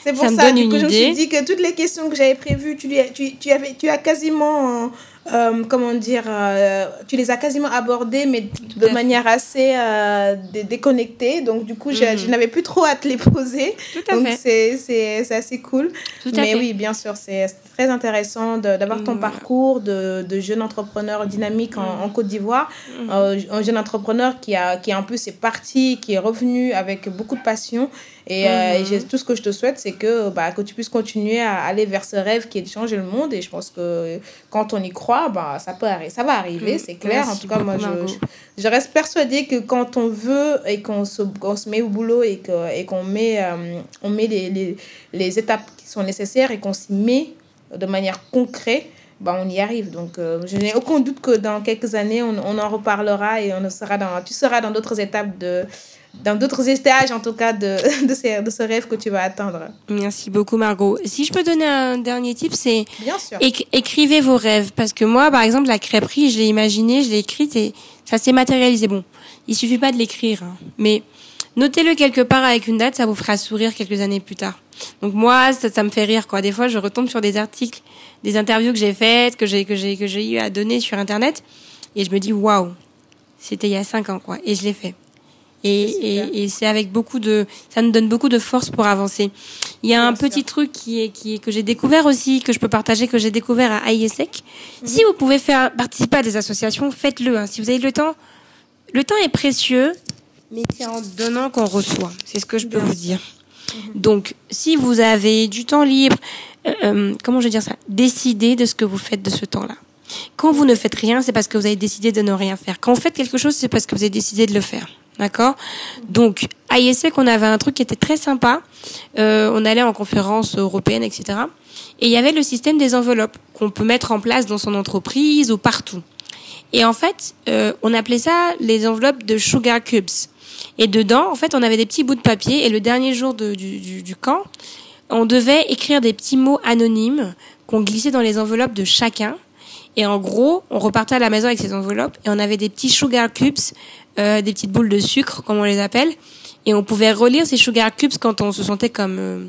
C'est pour ça, me donne une que je me suis dit que toutes les questions que j'avais prévues, tu, tu, tu, avais, tu as quasiment euh, comment dire, euh, tu les as quasiment abordés, mais de manière assez euh, déconnectée. Donc, du coup, je, mhm. n'avais plus trop à te les poser. Tout à donc, c'est assez cool. Tout mais fait. oui, bien sûr, c'est très intéressant d'avoir ton parcours de, de, jeune entrepreneur dynamique en, en Côte d'Ivoire. Mhm. un jeune entrepreneur qui, a, qui un peu c'est parti, qui est revenu avec beaucoup de passion. Et, et tout ce que je te souhaite, c'est que, bah, que tu puisses continuer à aller vers ce rêve qui est de changer le monde. Et je pense que quand on y croit, bah, ça, peut ça va arriver, mm. c'est clair. en tout cas, moi, je, je, reste persuadée que quand on veut et qu'on se, se met au boulot et qu'on et qu'on met, euh, on met les, les, les, étapes qui sont nécessaires et qu'on s'y met de manière concrète, bah, on y arrive. Donc, euh, je n'ai aucun doute que dans quelques années, on, on, en reparlera et on sera dans, tu seras dans d'autres étapes de, dans d'autres étages, en tout cas, de, de, ce rêve que tu vas atteindre. Merci beaucoup, Margot. Si je peux donner un dernier tip, c'est écrivez vos rêves. Parce que moi, par exemple, la crêperie, je l'ai imaginée, je l'ai écrite et ça s'est matérialisé. Bon, il suffit pas de l'écrire, hein. mais notez-le quelque part avec une date, ça vous fera sourire quelques années plus tard. Donc moi, ça, ça me fait rire, quoi. Des fois, je retombe sur des articles, des interviews que j'ai faites, que j'ai que j'ai que j'ai eu à donner sur Internet, et je me dis waouh, c'était il y a cinq ans, quoi. Et je l'ai fait. Et, et, et c'est avec beaucoup de, ça nous donne beaucoup de force pour avancer. Il y a un petit truc qui est, qui est, que j'ai découvert aussi, que je peux partager, que j'ai découvert à IESEC. Mhm. Si vous pouvez faire participer à des associations, faites-le. Hein. Si vous avez le temps, le temps est précieux. Mais c'est en donnant qu'on reçoit. C'est ce que je peux vous dire. Mhm. Donc, si vous avez du temps libre, euh, euh, comment je vais dire ça? Décidez de ce que vous faites de ce temps-là. Quand vous ne faites rien, c'est parce que vous avez décidé de ne rien faire. Quand vous faites quelque chose, c'est parce que vous avez décidé de le faire. D'accord? Donc, à ISEC, on avait un truc qui était très sympa. Euh, on allait en conférence européenne, etc. Et il y avait le système des enveloppes qu'on peut mettre en place dans son entreprise ou partout. Et en fait, euh, on appelait ça les enveloppes de sugar cubes. Et dedans, en fait, on avait des petits bouts de papier. Et le dernier jour du, du, du camp, on devait écrire des petits mots anonymes qu'on glissait dans les enveloppes de chacun. Et en gros, on repartait à la maison avec ces enveloppes et on avait des petits sugar cubes, euh, des petites boules de sucre, comme on les appelle. Et on pouvait relire ces sugar cubes quand on se sentait comme... Euh,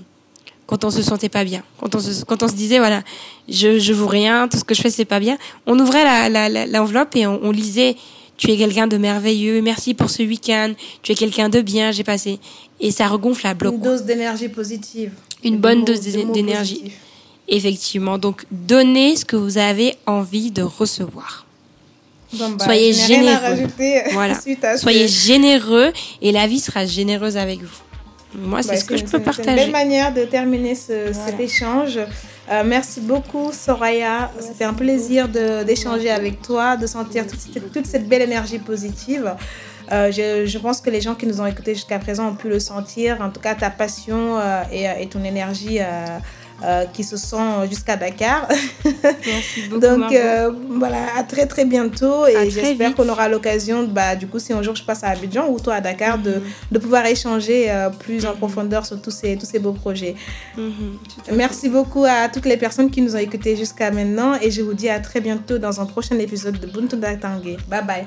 quand on se sentait pas bien, quand on se, quand on se disait voilà, je je vaux rien, tout ce que je fais c'est pas bien. On ouvrait la l'enveloppe la, et on, on, lisait tu es quelqu'un de merveilleux, merci pour ce week-end, tu es quelqu'un de bien, j'ai passé et ça regonfle à bloc. Une dose d'énergie positive. Une bonne dose d'énergie. Effectivement. Donc, donnez ce que vous avez envie de recevoir. Bah, Soyez généreux. Voilà. Soyez généreux et la vie sera généreuse avec vous. Moi, c'est bah, ce que je peux partager. C'est une belle manière de terminer ce, cet échange. Euh, merci beaucoup, Soraya. C'était un plaisir d'échanger avec toi, de sentir toute, toute, cette belle énergie positive. Euh, je, je, pense que les gens qui nous ont écoutés jusqu'à présent ont pu le sentir. En tout cas, ta passion euh, et, et, ton énergie euh, qui se sont jusqu'à Dakar. Merci beaucoup. Donc euh, voilà, à très très bientôt et j'espère qu'on aura l'occasion, bah, du coup, si un jour je passe à Abidjan ou toi à Dakar, de, mhm. de, pouvoir échanger euh, plus en mhm. profondeur sur tous ces, tous ces beaux projets. Mhm, Merci beaucoup à toutes les personnes qui nous ont écoutés jusqu'à maintenant et je vous dis à très bientôt dans un prochain épisode de Buntu Datangé. Bye bye.